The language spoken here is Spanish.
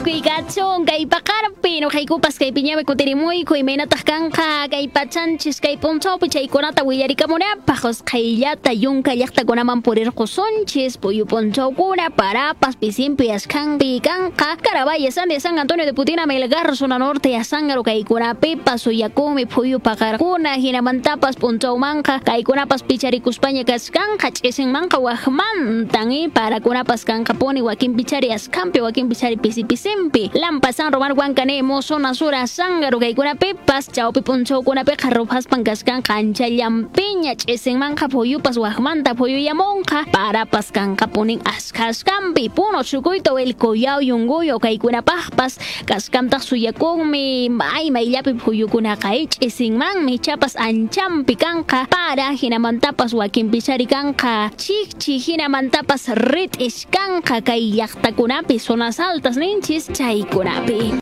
kuykachun kay paqarpi nuqaykupas kay piñawi kutirimuyku imaynataq kanqa kay pachanchis kay punchawpi chaykunata willarikamunapaq usqhayllata yunka llaqtakunaman purirqusunchis puyu punchawkuna parapas pisimpi asqanpi kanqa Carabaya Sandia San Antonio de Putina Melgar zona norte asangaru kaykunapipas uyakumi phuyu paqarkuna hinamantapas punchawmanqa kaykunapas picharikuspaña kaskanqa ch'isinmanqa waqmantan y parakunapas kanqapuni wakin pichari asqanpi wakin pichari pisi pisimpi lampasan romar huancanemo zona sur asangaru kaykunapipas chawpi punchawkunapiqa rupaspan kaskanqa ancha llampiña ch'isinmanqa phuyupas waqmanta phuyuyamunqa parapas kanqapunin asqa asqanpi puno chukuyta willkuyaw yunguyo kaykunapaqpas kaskamtaq suyakunmi may mayllapi phuyukunaqa ch'isinmanmi chapas anchampi kanqa para hinamantapas wakin pichari kanqa chikchi hinamantapas rit'ish kanqa kay llaqtakunapi zonas altas ninchis chaykunapi